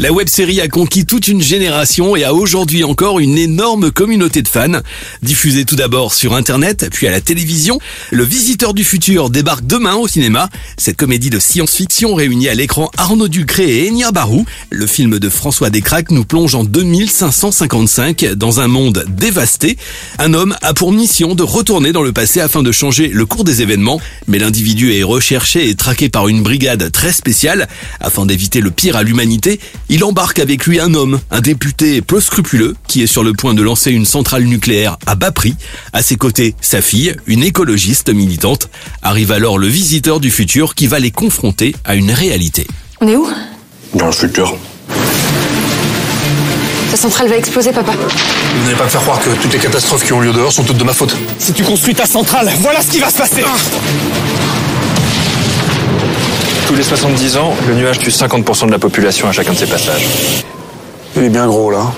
La web-série a conquis toute une génération et a aujourd'hui encore une énorme communauté de fans. Diffusée tout d'abord sur Internet, puis à la télévision, Le Visiteur du Futur débarque demain au cinéma. Cette comédie de science-fiction réunit à l'écran Arnaud Ducré et Enya Barou. Le film de François Descraques nous plonge en 2555 dans un monde dévasté. Un homme a pour mission de retourner dans le passé afin de changer le cours des événements, mais l'individu est recherché et traqué par une brigade très spéciale. Afin d'éviter le pire à l'humanité, il embarque avec lui un homme, un député peu scrupuleux, qui est sur le point de lancer une centrale nucléaire à bas prix. À ses côtés, sa fille, une écologiste militante. Arrive alors le visiteur du futur qui va les confronter à une réalité. On est où? Dans le futur. La centrale va exploser, papa. Vous n'allez pas me faire croire que toutes les catastrophes qui ont lieu dehors sont toutes de ma faute. Si tu construis ta centrale, voilà ce qui va se passer Tous les 70 ans, le nuage tue 50% de la population à chacun de ses passages. Il est bien gros là.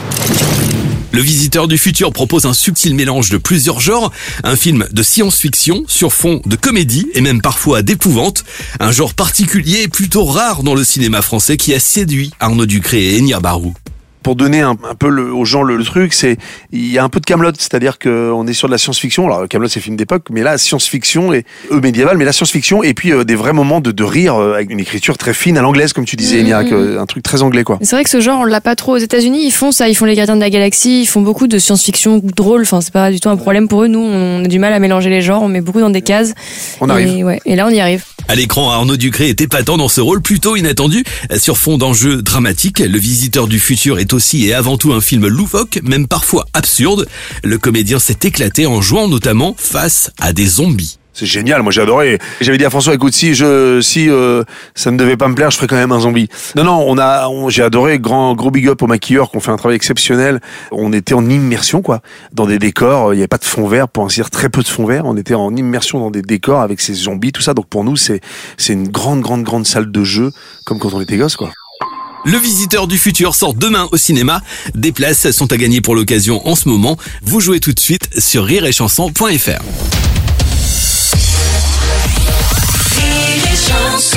Le visiteur du futur propose un subtil mélange de plusieurs genres, un film de science-fiction sur fond de comédie et même parfois d'épouvante, un genre particulier et plutôt rare dans le cinéma français qui a séduit Arnaud Ducré et Enya Barou. Pour donner un, un peu le- aux gens le, le truc, c'est il y a un peu de Camelot, c'est-à-dire qu'on est sur de la science-fiction. Alors Camelot c'est film d'époque, mais là science-fiction et eux médiéval, mais la science-fiction et puis euh, des vrais moments de, de rire euh, avec une écriture très fine à l'anglaise comme tu disais, Mhm. Enya, que- un truc très anglais quoi. C'est vrai que ce genre, on l'a pas trop aux États-Unis. Ils font ça, ils font les gardiens de la galaxie, ils font beaucoup de science-fiction drôle. Enfin, c'est pas du tout un problème pour eux. Nous, on a du mal à mélanger les genres, on met beaucoup dans des cases. On arrive. Et, ouais, et là, on y arrive. À l'écran, Arnaud Ducré est épatant dans ce rôle plutôt inattendu. Sur fond d'enjeux dramatiques, Le Visiteur du Futur est aussi et avant tout un film loufoque, même parfois absurde. Le comédien s'est éclaté en jouant notamment face à des zombies. C'est génial, moi j'ai adoré. J'avais dit à François, écoute, si je, si euh, ça ne devait pas me plaire, je ferais quand même un zombie. Non, non, on a, j'ai adoré. Grand, gros big up aux maquilleurs qui ont fait un travail exceptionnel. On était en immersion, quoi, dans des décors. Il n'y avait pas de fond vert, pour ainsi dire, très peu de fond vert. On était en immersion dans des décors avec ces zombies, tout ça. Donc pour nous, c'est, c'est une grande, grande, grande salle de jeu, comme quand on était gosse, quoi. Le Visiteur du Futur sort demain au cinéma. Des places sont à gagner pour l'occasion en ce moment. Vous jouez tout de suite sur rireetchanson.fr. Rire et chanson